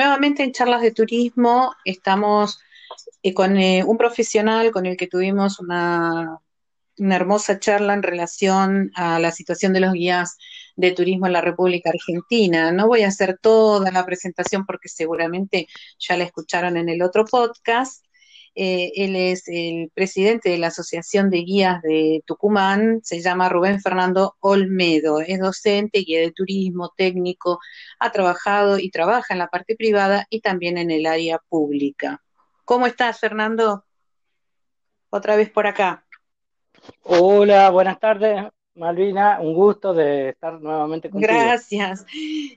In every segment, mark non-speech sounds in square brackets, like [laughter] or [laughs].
Nuevamente en charlas de turismo estamos eh, con eh, un profesional con el que tuvimos una, una hermosa charla en relación a la situación de los guías de turismo en la República Argentina. No voy a hacer toda la presentación porque seguramente ya la escucharon en el otro podcast, eh, él es el presidente de la Asociación de Guías de Tucumán, se llama Rubén Fernando Olmedo, es docente, guía de turismo, técnico, ha trabajado y trabaja en la parte privada y también en el área pública. ¿Cómo estás, Fernando? Otra vez por acá. Hola, buenas tardes. Malvina, un gusto de estar nuevamente contigo. Gracias.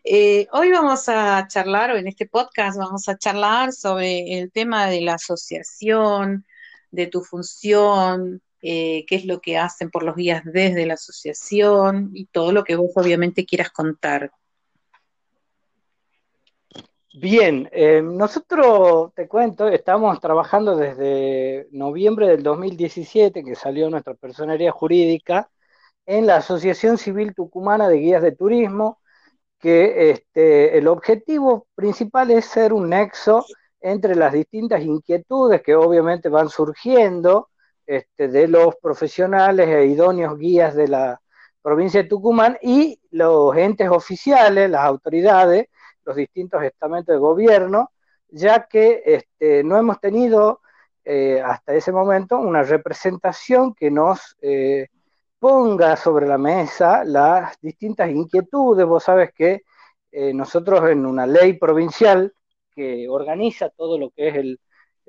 Eh, hoy vamos a charlar, o en este podcast vamos a charlar sobre el tema de la asociación, de tu función, eh, qué es lo que hacen por los guías desde la asociación y todo lo que vos obviamente quieras contar. Bien, eh, nosotros te cuento, estamos trabajando desde noviembre del 2017, que salió nuestra personería jurídica, en la Asociación Civil Tucumana de Guías de Turismo, que este, el objetivo principal es ser un nexo entre las distintas inquietudes que obviamente van surgiendo este, de los profesionales e idóneos guías de la provincia de Tucumán y los entes oficiales, las autoridades, los distintos estamentos de gobierno, ya que este, no hemos tenido eh, hasta ese momento una representación que nos eh, ponga sobre la mesa las distintas inquietudes. Vos sabes que eh, nosotros en una ley provincial que organiza todo lo que es el,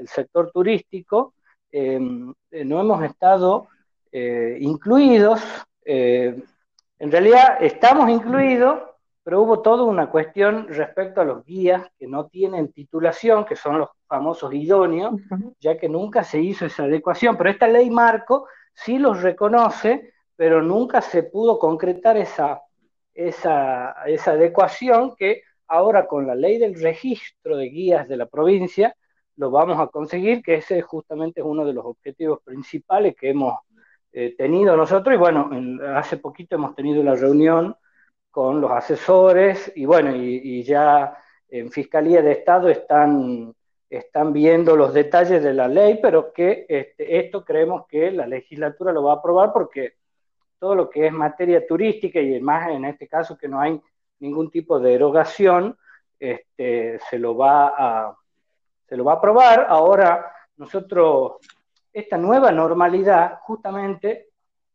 sector turístico, em, eh, no hemos estado eh, incluidos. en realidad estamos incluidos, pero hubo toda una cuestión respecto a los guías que no tienen titulación, que son los famosos idóneos, ya que nunca se hizo esa adecuación. Pero esta ley marco sí los reconoce pero nunca se pudo concretar esa, esa, adecuación que ahora con la ley del registro de guías de la provincia lo vamos a conseguir, que ese justamente es uno de los objetivos principales que hemos eh, tenido nosotros. Y bueno, hace poquito hemos tenido la reunión con los asesores y bueno, y, ya en Fiscalía de Estado están, están viendo los detalles de la ley, pero que este, esto creemos que la legislatura lo va a aprobar porque todo lo que es materia turística y más en este caso que no hay ningún tipo de erogación, este, se, lo va a, se lo va a aprobar. Ahora nosotros, esta nueva normalidad justamente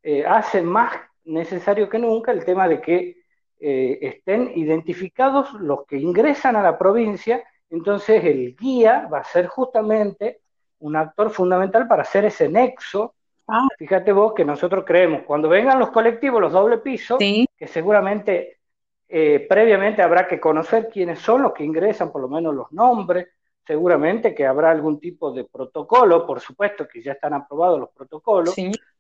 eh, hace más necesario que nunca el tema de que eh, estén identificados los que ingresan a la provincia, entonces el guía va a ser justamente un actor fundamental para hacer ese nexo Ah. Fíjate vos que nosotros creemos, cuando vengan los colectivos, los doble pisos, que seguramente eh, previamente habrá que conocer quiénes son los que ingresan, por lo menos los nombres, seguramente que habrá algún tipo de protocolo, por supuesto que ya están aprobados los protocolos,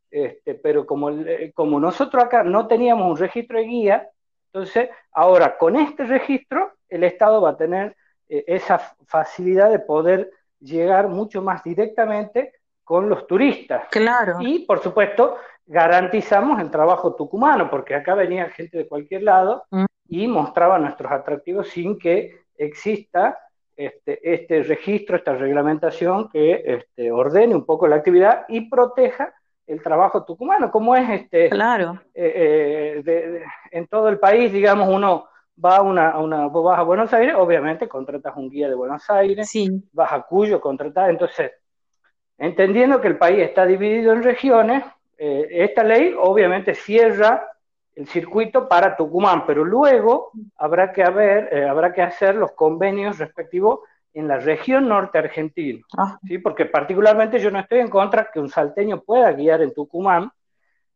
este, pero como, eh, como nosotros acá no teníamos un registro de guía, entonces ahora con este registro el Estado va a tener eh, esa facilidad de poder llegar mucho más directamente con los turistas. Claro. Y, por supuesto, garantizamos el trabajo tucumano, porque acá venía gente de cualquier lado mm. y mostraba nuestros atractivos sin que exista este, este registro, esta reglamentación que este, ordene un poco la actividad y proteja el trabajo tucumano, como es este. Claro. Eh, eh, en todo el país, digamos, uno va a una, una, vos vas a Buenos Aires, obviamente contratas un guía de Buenos Aires, sí. vas a Cuyo, contratas, entonces Entendiendo que el país está dividido en regiones, eh, esta ley obviamente cierra el circuito para Tucumán, pero luego habrá que, haber, eh, habrá que hacer los convenios respectivos en la región norte argentina, ah. ¿sí? porque particularmente yo no estoy en contra que un salteño pueda guiar en Tucumán,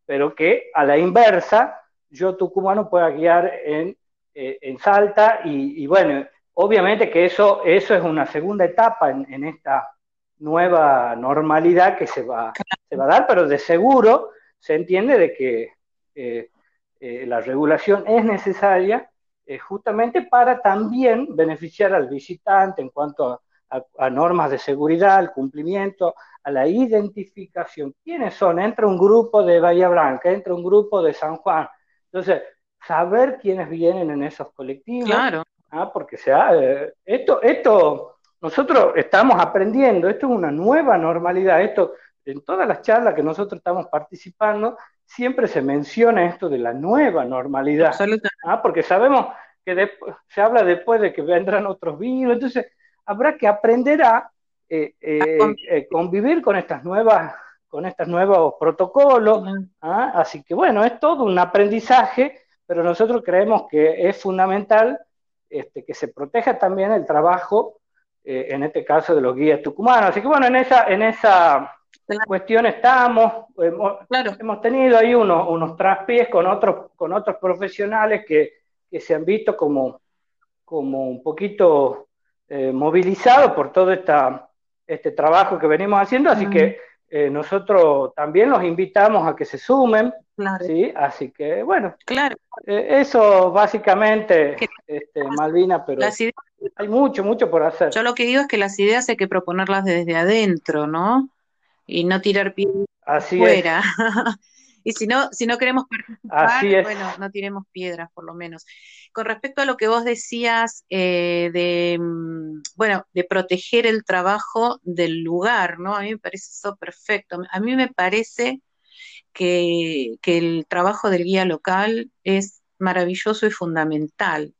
pero que a la inversa yo tucumano pueda guiar en, eh, en Salta y, bueno, obviamente que eso, eso es una segunda etapa en, en esta nueva normalidad que se va, se va a dar, pero de seguro se entiende de que eh, eh, la regulación es necesaria eh, justamente para también beneficiar al visitante en cuanto a, normas de seguridad, al cumplimiento, a la identificación. ¿Quiénes son? Entra un grupo de Bahía Blanca, entra un grupo de San Juan. Entonces, saber quiénes vienen en esos colectivos, ¿ah? porque sea, eh, esto, esto, nosotros estamos aprendiendo, esto es una nueva normalidad, esto, en todas las charlas que nosotros estamos participando, siempre se menciona esto de la nueva normalidad, ¿ah? porque sabemos que se habla después de que vendrán otros virus, entonces habrá que aprender a eh, eh, convivir con estas nuevas con estos nuevos protocolos. ¿ah? Así que bueno, es todo un aprendizaje, pero nosotros creemos que es fundamental este, que se proteja también el trabajo, eh, en este caso de los guías tucumanos. Así que bueno, en esa, en esa cuestión estamos, hemos, tenido ahí unos, unos traspiés con otros, con otros profesionales que, se han visto como, como un poquito eh, movilizados por todo esta, este trabajo que venimos haciendo, así que eh, nosotros también los invitamos a que se sumen, ¿sí? Así que, bueno, claro. Eh, eso básicamente, este, Malvina, pero hay mucho, mucho por hacer. Yo lo que digo es que las ideas hay que proponerlas desde adentro, ¿no? Y no tirar piedras fuera. [laughs] y si no, si no queremos participar, bueno, no tiremos piedras por lo menos. Con respecto a lo que vos decías eh, de, mm, bueno, de proteger el trabajo del lugar, ¿no? A mí me parece eso perfecto. A mí me parece que, el trabajo del guía local es maravilloso y fundamental.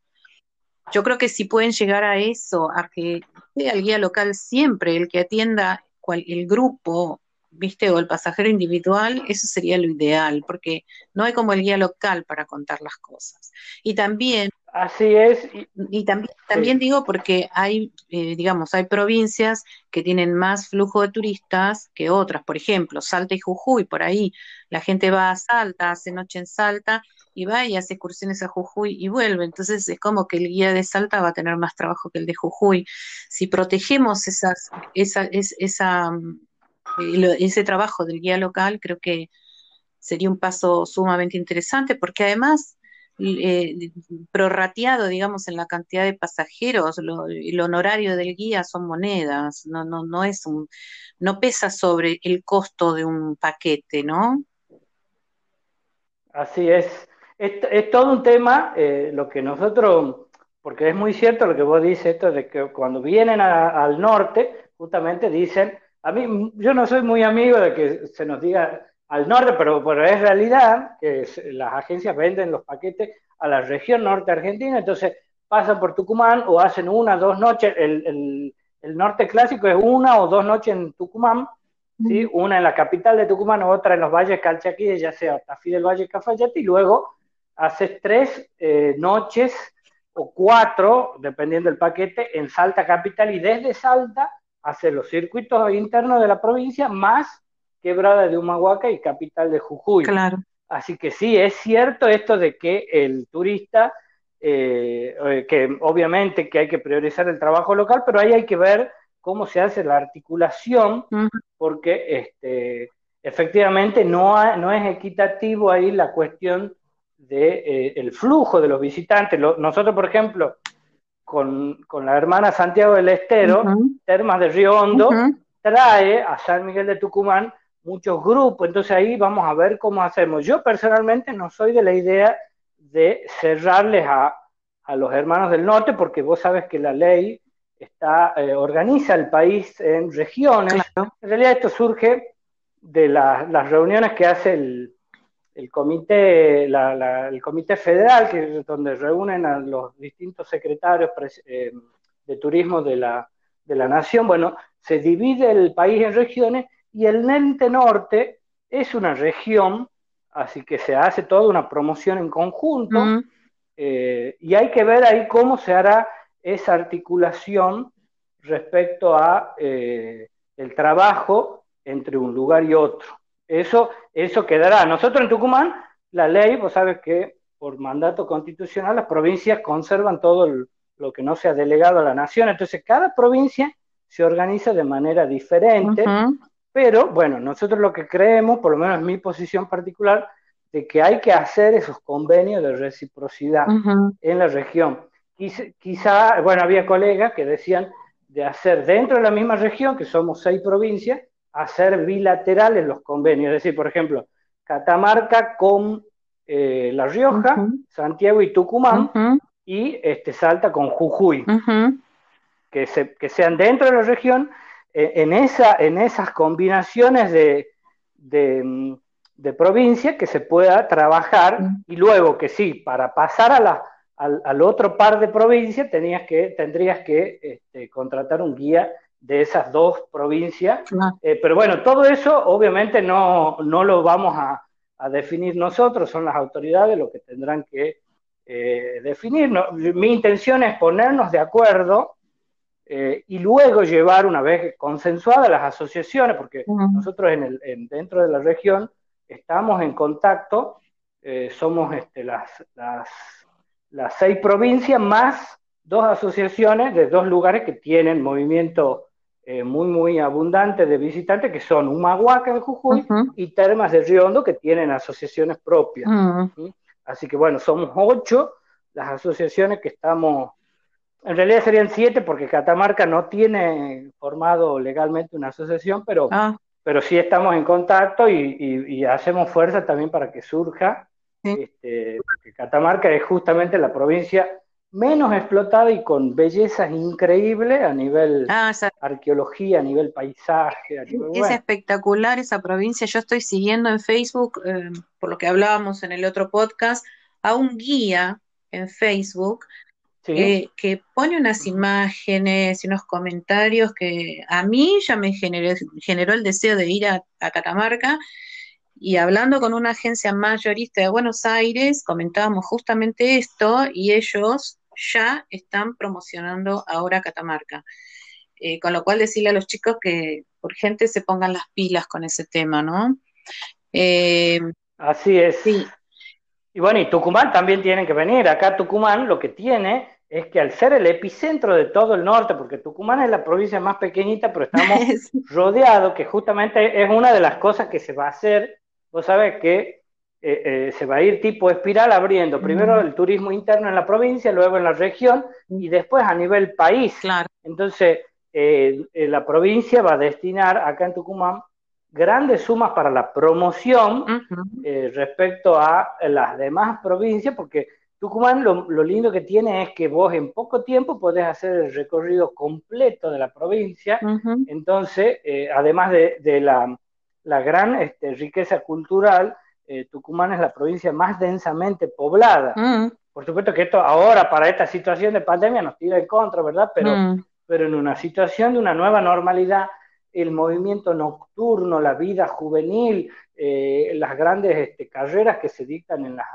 Yo creo que si pueden llegar a eso, a que sea el guía local siempre el que atienda el grupo, viste, o el pasajero individual, eso sería lo ideal, porque no hay como el guía local para contar las cosas. Y también... Así es. Y, también, también digo porque hay, eh, digamos, hay provincias que tienen más flujo de turistas que otras. Por ejemplo, Salta y Jujuy, por ahí la gente va a Salta, hace noche en Salta y va y hace excursiones a Jujuy y vuelve. Entonces es como que el guía de Salta va a tener más trabajo que el de Jujuy. Si protegemos esas, esa, esa ese trabajo del guía local creo que sería un paso sumamente interesante porque además eh, prorrateado, digamos, en la cantidad de pasajeros, el honorario del guía son monedas, no, no, no es un, no pesa sobre el costo de un paquete, ¿no? Así es. Es, todo un tema, eh, lo que nosotros, porque es muy cierto lo que vos dices, esto de que cuando vienen al norte, justamente dicen, a mí, yo no soy muy amigo de que se nos diga al norte, pero, pero es realidad que las agencias venden los paquetes a la región norte argentina, entonces pasan por Tucumán o hacen una, dos noches, el, norte clásico es una o dos noches en Tucumán, ¿sí? una en la capital de Tucumán, otra en los valles Calchaquí, ya sea Tafí del Valle Cafayate, y luego haces tres eh, noches o cuatro, dependiendo del paquete, en Salta Capital, y desde Salta hacer los circuitos internos de la provincia más quebrada de Humahuaca y capital de Jujuy. Claro. Así que sí, es cierto esto de que el turista, eh, eh, que obviamente que hay que priorizar el trabajo local, pero ahí hay que ver cómo se hace la articulación, porque este, efectivamente no, no es equitativo ahí la cuestión del de, eh, flujo de los visitantes. nosotros, por ejemplo, con, la hermana Santiago del Estero, Termas de Río Hondo, trae a San Miguel de Tucumán muchos grupos, entonces ahí vamos a ver cómo hacemos. Yo personalmente no soy de la idea de cerrarles a, los hermanos del norte, porque vos sabes que la ley está, eh, organiza el país en regiones. En realidad esto surge de las reuniones que hace el, el comité, el comité federal, que es donde reúnen a los distintos secretarios eh, de turismo de la, de la nación, bueno, se divide el país en regiones y el Nente Norte es una región, así que se hace toda una promoción en conjunto eh, y hay que ver ahí cómo se hará esa articulación respecto a eh, el trabajo entre un lugar y otro. Eso, eso quedará. Nosotros en Tucumán, la ley, vos sabes que por mandato constitucional las provincias conservan todo lo que no se ha delegado a la nación. Entonces, cada provincia se organiza de manera diferente, pero bueno, nosotros lo que creemos, por lo menos en mi posición particular, de que hay que hacer esos convenios de reciprocidad en la región. quizá, bueno, había colegas que decían de hacer dentro de la misma región, que somos seis provincias, hacer bilaterales los convenios, es decir, por ejemplo, Catamarca con eh, La Rioja, Santiago y Tucumán, y este, Salta con Jujuy, que, se, que, sean dentro de la región, eh, en, esa, en esas combinaciones de, de, provincia que se pueda trabajar y luego que sí, para pasar a la, al, otro par de provincias tenías que, tendrías que este, contratar un guía de esas dos provincias. Eh, pero bueno, todo eso obviamente no, no lo vamos a, a, definir nosotros, son las autoridades los que tendrán que eh, definir. Mi intención es ponernos de acuerdo eh, y luego llevar, una vez consensuadas las asociaciones, porque nosotros en el, dentro de la región estamos en contacto, somos este, las, las, las seis provincias más dos asociaciones de dos lugares que tienen movimiento eh, muy, muy abundante de visitantes, que son Humahuaca en Jujuy y Termas de Riondo, que tienen asociaciones propias. Así que bueno, somos ocho las asociaciones que estamos, en realidad serían siete porque Catamarca no tiene formado legalmente una asociación, pero, ah. pero sí estamos en contacto y, hacemos fuerza también para que surja, este, porque Catamarca es justamente la provincia menos explotada y con bellezas increíbles a nivel ah, arqueología, a nivel paisaje. es espectacular esa provincia. Yo estoy siguiendo en Facebook, eh, por lo que hablábamos en el otro podcast, a un guía en Facebook que pone unas imágenes y unos comentarios que a mí ya me generó, generó el deseo de ir a, a Catamarca. Y hablando con una agencia mayorista de Buenos Aires, comentábamos justamente esto y ellos ya están promocionando ahora Catamarca. Eh, con lo cual decirle a los chicos que por gente se pongan las pilas con ese tema, ¿no? Eh, Así es. Sí. Y bueno, y Tucumán también tiene que venir. Acá Tucumán lo que tiene es que al ser el epicentro de todo el norte, porque Tucumán es la provincia más pequeñita, pero estamos [laughs] rodeados, que justamente es una de las cosas que se va a hacer. Vos sabés que eh, eh, se va a ir tipo espiral abriendo primero el turismo interno en la provincia, luego en la región y después a nivel país. Entonces, eh, la provincia va a destinar acá en Tucumán grandes sumas para la promoción respecto a las demás provincias, porque Tucumán lo, lindo que tiene es que vos en poco tiempo podés hacer el recorrido completo de la provincia, entonces, además de, la, gran este, riqueza cultural, eh, Tucumán es la provincia más densamente poblada. Mm. Por supuesto que esto ahora, para esta situación de pandemia, nos tira en contra, ¿verdad? Pero, mm. pero en una situación de una nueva normalidad, el movimiento nocturno, la vida juvenil, eh, las grandes este, carreras que se dictan en las,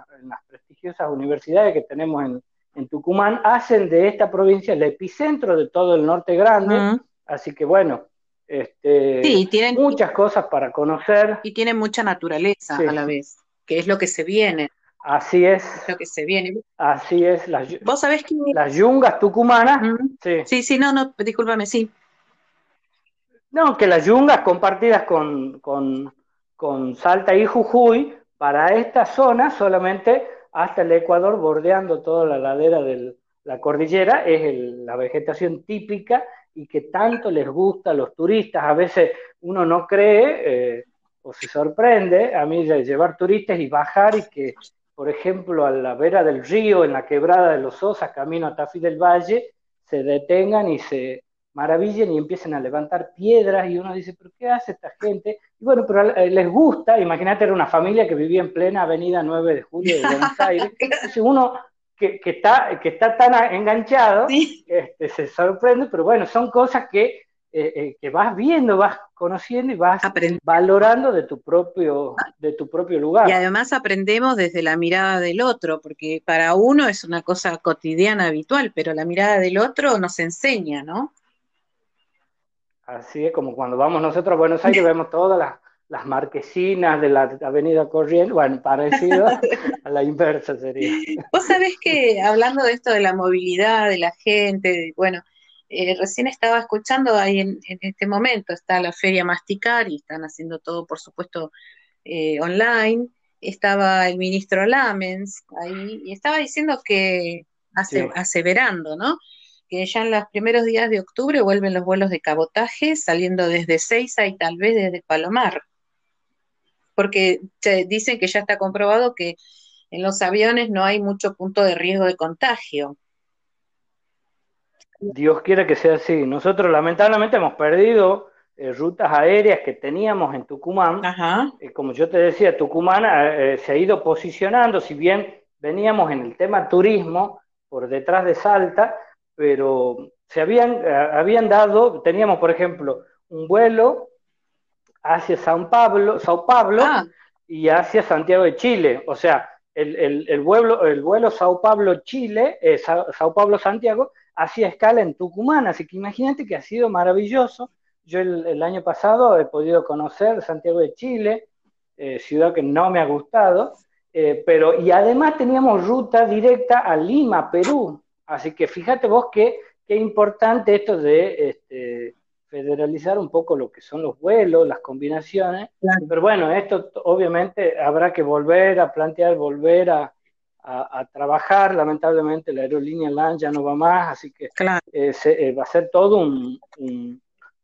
prestigiosas universidades que tenemos en, Tucumán, hacen de esta provincia el epicentro de todo el norte grande. Mm. Así que bueno, este, sí, tienen muchas cosas para conocer. Y tienen mucha naturaleza a la vez, que es lo que se viene. Así es. lo que se viene. Así es. Las, Vos sabés que... Las yungas tucumanas. sí. sí, no, no, discúlpame, sí. No, que las yungas compartidas con, con, con Salta y Jujuy, para esta zona solamente hasta el Ecuador, bordeando toda la ladera de la cordillera, es la vegetación típica y que tanto les gusta a los turistas. A veces uno no cree eh, o se sorprende a mí de llevar turistas y bajar y que, por ejemplo, a la vera del río, en la quebrada de los Osas, camino a Tafí del Valle, se detengan y se maravillen y empiecen a levantar piedras y uno dice, pero ¿qué hace esta gente? Y bueno, pero eh, les gusta, imagínate, era una familia que vivía en plena avenida 9 de julio de [laughs] Buenos Aires, entonces uno que, está, que está tan enganchado, este, se sorprende, pero bueno, son cosas que, eh, eh, que vas viendo, vas conociendo y vas valorando de tu, propio, de tu propio lugar. Y además aprendemos desde la mirada del otro, porque para uno es una cosa cotidiana, habitual, pero la mirada del otro nos enseña, ¿no? Así es, como cuando vamos nosotros a Buenos Aires vemos todas las las marquesinas de la avenida Corrientes, bueno, parecido [laughs] a la inversa sería. Vos sabés que hablando de esto de la movilidad de la gente, bueno, eh, recién estaba escuchando ahí en, este momento, está la feria Masticar y están haciendo todo, por supuesto, eh, online. Estaba el ministro Lamens ahí y estaba diciendo que, hace, aseverando, ¿no? que ya en los primeros días de octubre vuelven los vuelos de cabotaje saliendo desde Seiza y tal vez desde Palomar porque dicen que ya está comprobado que en los aviones no hay mucho punto de riesgo de contagio. Dios quiera que sea así. Nosotros lamentablemente hemos perdido eh, rutas aéreas que teníamos en Tucumán. Eh, como yo te decía, Tucumán eh, se ha ido posicionando, si bien veníamos en el tema turismo por detrás de Salta, pero se habían, habían dado, teníamos por ejemplo un vuelo hacia Sao Pablo, Sao Pablo ah. y hacia Santiago de Chile. O sea, el, vuelo, el vuelo Sao Pablo-Chile, Sao Pablo-Santiago, hacía escala en Tucumán, así que imagínate que ha sido maravilloso. Yo el, año pasado he podido conocer Santiago de Chile, eh, ciudad que no me ha gustado, eh, pero y además teníamos ruta directa a Lima, Perú. Así que fíjate vos qué, qué importante esto de este, federalizar un poco lo que son los vuelos, las combinaciones. Pero bueno, esto obviamente habrá que volver a plantear, volver a, a, trabajar. Lamentablemente la aerolínea LAN ya no va más, así que eh, eh, va a ser todo un,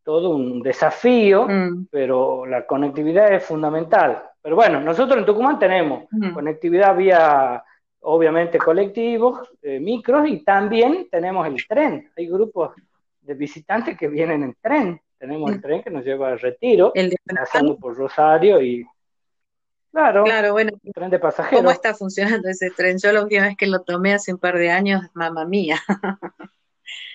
todo un desafío, mm. pero la conectividad es fundamental. Pero bueno, nosotros en Tucumán tenemos mm. conectividad vía, obviamente, colectivos, eh, micros, y también tenemos el tren. Hay grupos de visitantes que vienen en tren. Tenemos el mm. tren que nos lleva al retiro, pasando por Rosario y Claro, claro, bueno. Tren de pasajeros. ¿Cómo está funcionando ese tren? Yo la última vez que lo tomé hace un par de años, mamá mía. [laughs]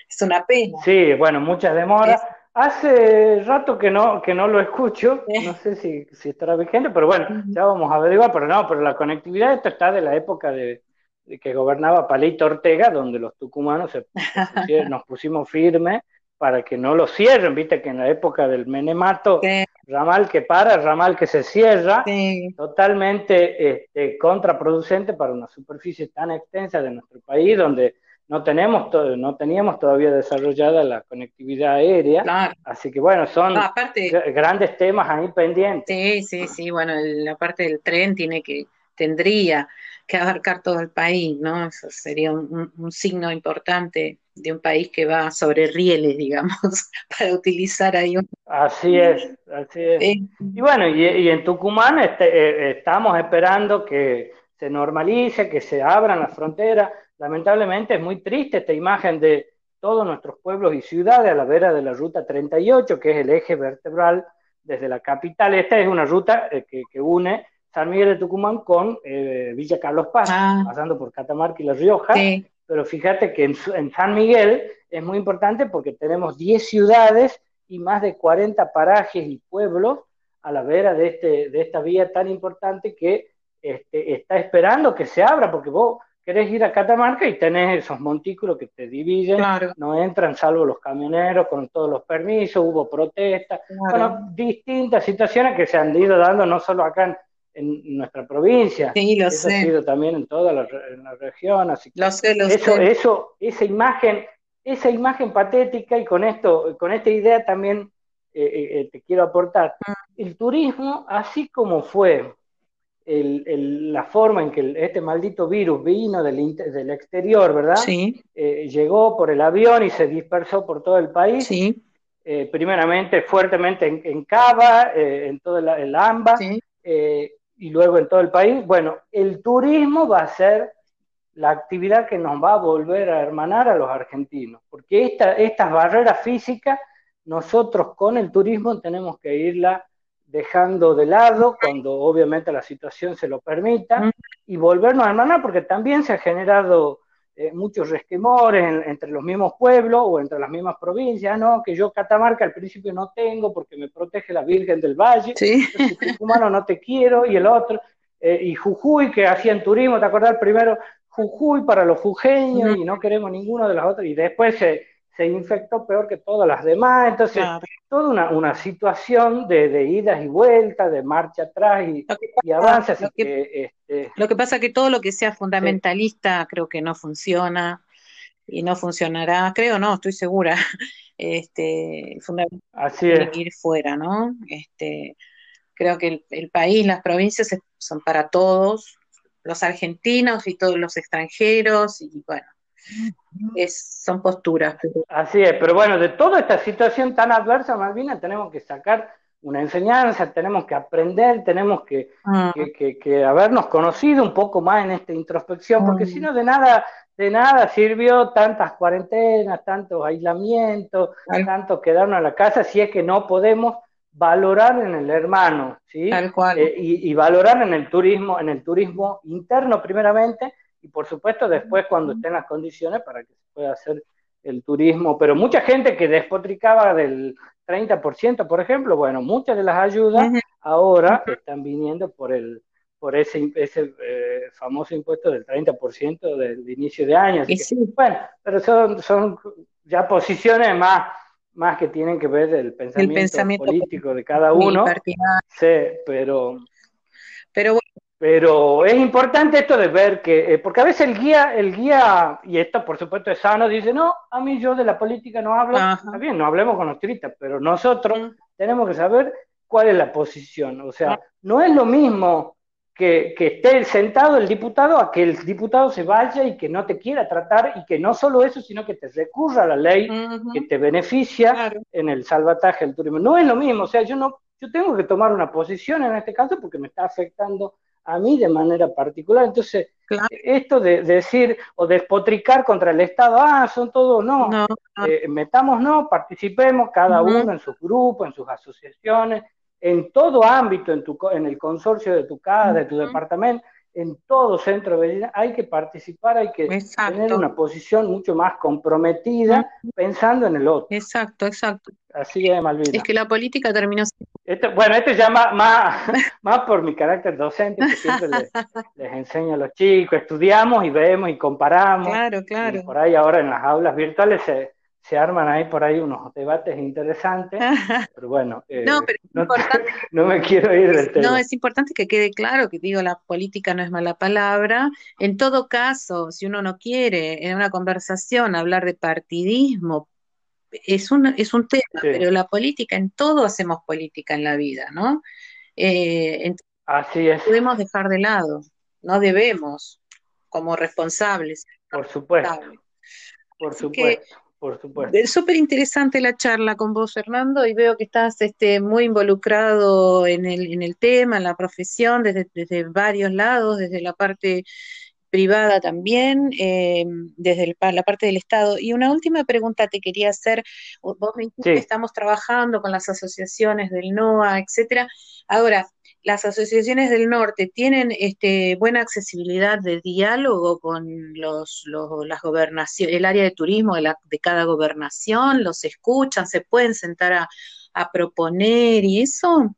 es una pena. Sí, bueno, muchas demoras. Hace rato que no, que no lo escucho, no sé si, si estará vigente, pero bueno, ya vamos a averiguar, pero no, pero la conectividad esto está de la época de, que gobernaba Palito Ortega, donde los tucumanos [laughs] nos pusimos firmes para que no lo cierren, viste que en la época del menemato, ramal que para, ramal que se cierra, totalmente este, contraproducente para una superficie tan extensa de nuestro país, donde no tenemos no teníamos todavía desarrollada la conectividad aérea, así que bueno, son grandes temas ahí pendientes. Sí, sí, sí, bueno, la parte del tren tiene que, tendría que abarcar todo el país, ¿no? Eso sería un, signo importante de un país que va sobre rieles, digamos, [laughs] para utilizar ahí un... Así es, así es. Y bueno, y, en Tucumán este, eh, estamos esperando que se normalice, que se abran las fronteras. Lamentablemente es muy triste esta imagen de todos nuestros pueblos y ciudades a la vera de la ruta 38, que es el eje vertebral desde la capital. Esta es una ruta eh, que, que une San Miguel de Tucumán con eh, Villa Carlos Paz, ah. pasando por Catamarca y La Rioja. Pero fíjate que en, San Miguel es muy importante porque tenemos 10 ciudades y más de 40 parajes y pueblos a la vera de, este, de esta vía tan importante que este, está esperando que se abra, porque vos querés ir a Catamarca y tenés esos montículos que te dividen, no entran salvo los camioneros con todos los permisos, hubo protestas, bueno, distintas situaciones que se han ido dando no solo acá en, en nuestra provincia. Sí, lo eso sé. ha sido también en toda la, región. Así lo sé, lo eso, eso, esa imagen, esa imagen patética y con esto, con esta idea también eh, eh, eh, te quiero aportar. Mm. El turismo, así como fue el, la forma en que este maldito virus vino del, del exterior, ¿verdad? Sí. llegó por el avión y se dispersó por todo el país. Sí. primeramente fuertemente en, Cava, en todo el, el AMBA, sí y luego en todo el país, bueno, el turismo va a ser la actividad que nos va a volver a hermanar a los argentinos, porque esta, estas barreras físicas nosotros con el turismo tenemos que irla dejando de lado cuando obviamente la situación se lo permita y volvernos a hermanar porque también se ha generado eh, muchos resquemores entre los mismos pueblos o entre las mismas provincias, ¿no? Que yo Catamarca al principio no tengo porque me protege la Virgen del Valle, ¿Sí? Tucumano no te quiero, y el otro, eh, y Jujuy que hacían turismo, ¿te acuerdas? Primero Jujuy para los jujeños y no queremos ninguno de las otras, y después se, se infectó peor que todas las demás, entonces toda una, una situación de, de, idas y vueltas, de marcha atrás y, y avances. Lo que, este, lo que pasa es que todo lo que sea fundamentalista creo que no funciona y no funcionará, creo no, estoy segura. [laughs] Este, Así es. ir fuera, ¿no? Este, creo que el, el país, las provincias son para todos, los argentinos y todos los extranjeros, y bueno, es, son posturas. Así es, pero bueno, de toda esta situación tan adversa, Malvina, tenemos que sacar una enseñanza, tenemos que aprender, tenemos que, Mm, que, que- habernos conocido un poco más en esta introspección, porque Mm. si no, de nada, de nada sirvió tantas cuarentenas, tantos aislamientos, Tal- tanto quedarnos en la casa, si es que no podemos valorar en el hermano, ¿sí? Tal cual. Eh, y, y valorar en el turismo, en el turismo interno primeramente, y por supuesto después cuando estén las condiciones para que se pueda hacer el turismo, pero mucha gente que despotricaba del 30%, por ejemplo, bueno, muchas de las ayudas ahora están viniendo por el por ese, ese eh, famoso impuesto del 30% del inicio de año. Así que, sí, bueno, pero son, son ya posiciones más, más que tienen que ver el pensamiento, pensamiento político de cada uno. Sí, pero, Pero bueno, pero es importante esto de ver que, eh, porque a veces el guía, el guía, y esto por supuesto es sano, dice, no, a mí yo de la política no hablo, Ajá. está bien, no hablemos con los turistas, pero nosotros Mm. tenemos que saber cuál es la posición. O sea, no es lo mismo que, que esté sentado el diputado a que el diputado se vaya y que no te quiera tratar y que no solo eso, sino que te recurra a la ley que te beneficia Claro. en el salvataje del turismo. No es lo mismo, o sea, yo no, yo tengo que tomar una posición en este caso porque me está afectando a mí de manera particular. Entonces, Claro. esto de, de decir o despotricar contra el Estado, ah, son todos, no, No, eh, metámonos, participemos cada uno en sus grupos, en sus asociaciones, en todo ámbito, en, tu, en el consorcio de tu casa, de tu departamento, en todo centro de belleza, hay que participar, hay que tener exacto. una posición mucho más comprometida pensando en el otro. Exacto, exacto. Así es, Malvina. Es que la política terminó Esto- bueno, esto ya más, más, [laughs] más por mi carácter docente, que siempre les, les enseño a los chicos, estudiamos y vemos y comparamos. Claro, Y claro. por ahí ahora en las aulas virtuales se, se arman ahí por ahí unos debates interesantes, [laughs] pero bueno, eh, No, pero es [laughs] no, importante, [laughs] no me quiero ir del tema. no, es importante que quede claro que digo, la política no es mala palabra. En todo caso, si uno no quiere en una conversación hablar de partidismo, es un, es un tema, Sí. pero la política, en todo hacemos política en la vida, ¿no? Eh, entonces Así es, podemos dejar de lado, no debemos, como responsables. por supuesto, responsables. por Así supuesto, por supuesto. Es súper interesante la charla con vos, Fernando, y veo que estás este, muy involucrado en el, en el tema, en la profesión, desde, desde varios lados, desde la parte privada también, eh, desde el la parte del Estado. Y una última pregunta te quería hacer. Vos me dijiste Sí. que estamos trabajando con las asociaciones del NOA, etcétera. Ahora, las asociaciones del norte tienen este, buena accesibilidad de diálogo con los, los- las gobernaciones, el área de turismo de, la- de cada gobernación, los escuchan, se pueden sentar a, a proponer y eso.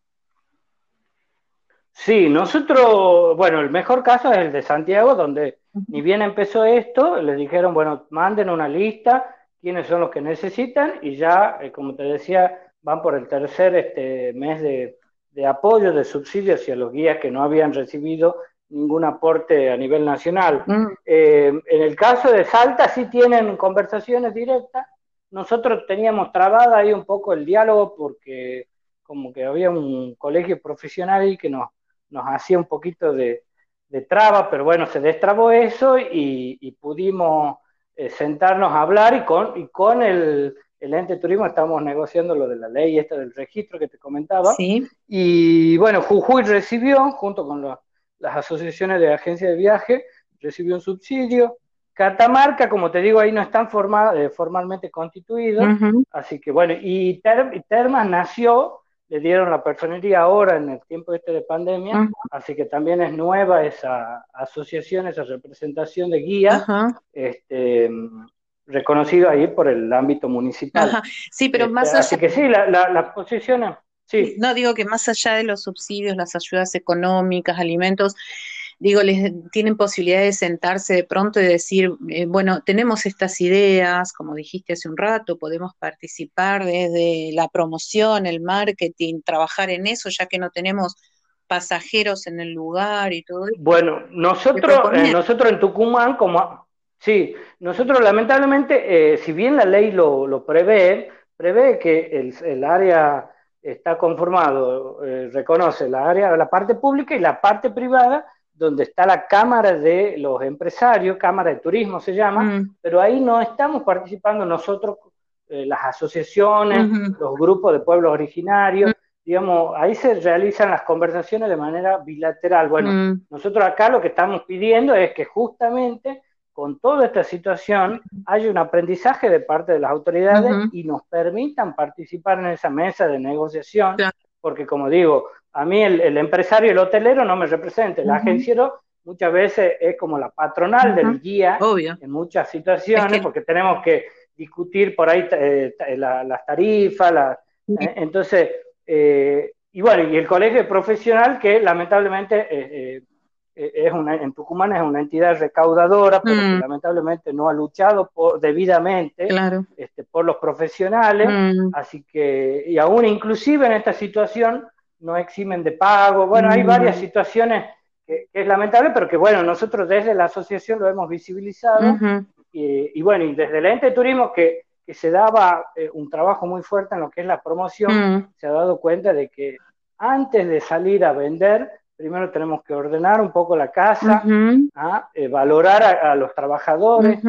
Sí, nosotros, bueno, el mejor caso es el de Santiago, donde ni bien empezó esto, les dijeron, bueno, manden una lista, quiénes son los que necesitan, y ya, eh, como te decía, van por el tercer este, mes de, de apoyo, de subsidio hacia los guías que no habían recibido ningún aporte a nivel nacional. Mm, Eh, en el caso de Salta sí tienen conversaciones directas. Nosotros teníamos trabada ahí un poco el diálogo porque como que había un colegio profesional ahí que nos, nos hacía un poquito de, de traba, pero bueno, se destrabó eso y, y pudimos eh, sentarnos a hablar y con, y con el, el ente de turismo estamos negociando lo de la ley esta del registro que te comentaba. sí, Y bueno, Jujuy recibió, junto con la- las asociaciones de agencias de viaje, recibió un subsidio. Catamarca, como te digo, ahí no están eh, formalmente constituidos, así que bueno, y, Ter- Termas nació, le dieron la personería ahora en el tiempo este de pandemia, así que también es nueva esa asociación, esa representación de guías, ajá, este, reconocido ahí por el ámbito municipal. ajá. Sí, pero Este, más así allá, que sí, la, posiciones, sí. no digo que más allá de los subsidios, las ayudas económicas, alimentos, digo, les tienen posibilidad de sentarse de pronto y decir, eh, bueno, tenemos estas ideas, como dijiste hace un rato, podemos participar desde la promoción, el marketing, trabajar en eso, ya que no tenemos pasajeros en el lugar y todo eso. Bueno, ¿Te nosotros, eh, nosotros en Tucumán, como sí, nosotros lamentablemente, eh, si bien la ley lo, lo prevé, prevé que el, el área está conformado, eh, reconoce la área, la parte pública y la parte privada, donde está la Cámara de los Empresarios, Cámara de Turismo se llama, Mm, pero ahí no estamos participando nosotros, eh, las asociaciones, los grupos de pueblos originarios, digamos, ahí se realizan las conversaciones de manera bilateral. Bueno, mm. nosotros acá lo que estamos pidiendo es que justamente con toda esta situación haya un aprendizaje de parte de las autoridades y nos permitan participar en esa mesa de negociación, porque como digo, a mí el, empresario, el hotelero no me representa, el agenciero muchas veces es como la patronal del guía en muchas situaciones, porque tenemos que discutir por ahí eh, las tarifas, eh, entonces, eh, y bueno, y el colegio profesional que lamentablemente es una, en Tucumán es una entidad recaudadora, pero que mm. lamentablemente no ha luchado por, debidamente este, por los profesionales, mm. así que, y aún inclusive en esta situación no eximen de pago, bueno, hay varias mm. situaciones que, es lamentable, pero que bueno, nosotros desde la asociación lo hemos visibilizado, y, bueno, y desde el ente de turismo que, que se daba eh, un trabajo muy fuerte en lo que es la promoción, se ha dado cuenta de que antes de salir a vender, primero tenemos que ordenar un poco la casa, ¿ah? eh, valorar a, los trabajadores.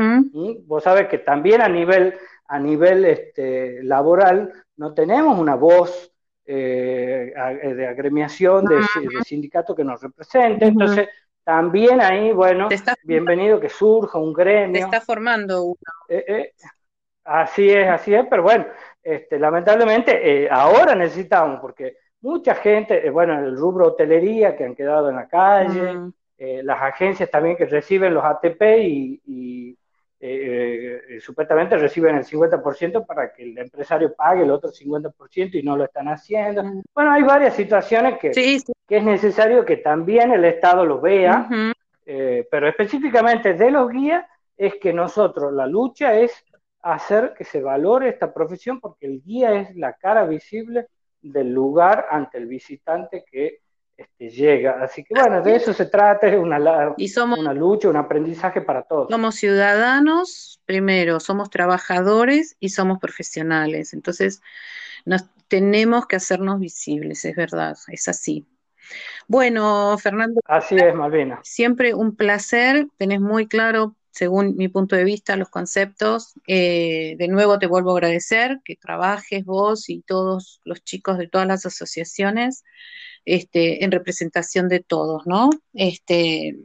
Vos sabés que también a nivel, a nivel este, laboral no tenemos una voz eh, eh, de agremiación, de, sindicato que nos represente. Entonces, también ahí, bueno, bienvenido que surja un gremio. Se está formando uno. así es, así es, pero bueno, este, lamentablemente ahora necesitamos, porque mucha gente, eh, bueno, el rubro hotelería que han quedado en la calle, eh, las agencias también que reciben los ATP y, eh, supuestamente reciben el 50% para que el empresario pague el otro 50% y no lo están haciendo. Bueno, hay varias situaciones que, que es necesario que también el Estado lo vea, pero específicamente de los guías es que nosotros, la lucha es hacer que se valore esta profesión porque el guía es la cara visible del lugar ante el visitante que este, llega. Así que bueno, de eso se trata, es una, una lucha, un aprendizaje para todos. Somos ciudadanos, primero, somos trabajadores y somos profesionales. Entonces, nos tenemos que hacernos visibles, es verdad, es así. Bueno, Fernando. Así es, Malvina. Siempre un placer, tenés muy claro según mi punto de vista, los conceptos. Eh, de nuevo te vuelvo a agradecer que trabajes vos y todos los chicos de todas las asociaciones este, en representación de todos, ¿no? Este,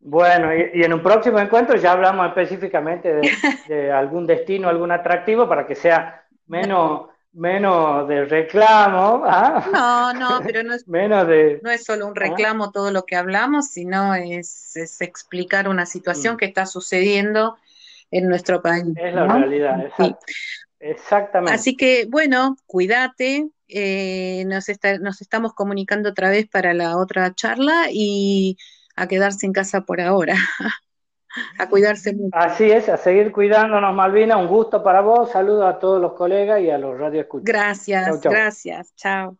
bueno, y, en un próximo encuentro ya hablamos específicamente de, [laughs] de algún destino, algún atractivo para que sea menos menos de reclamo. ¿ah? No, no, pero no es, [laughs] menos de, no es solo un ¿ah? reclamo todo lo que hablamos, sino es, explicar una situación mm. que está sucediendo en nuestro país. Es la realidad, exactamente. Así que, bueno, cuídate. Eh, nos, nos estamos comunicando otra vez para la otra charla y a quedarse en casa por ahora. [laughs] a cuidarse mucho. Así es, a seguir cuidándonos, Malvina. Un gusto para vos. Saludo a todos los colegas y a los radioescuchas. Gracias, gracias. Chao.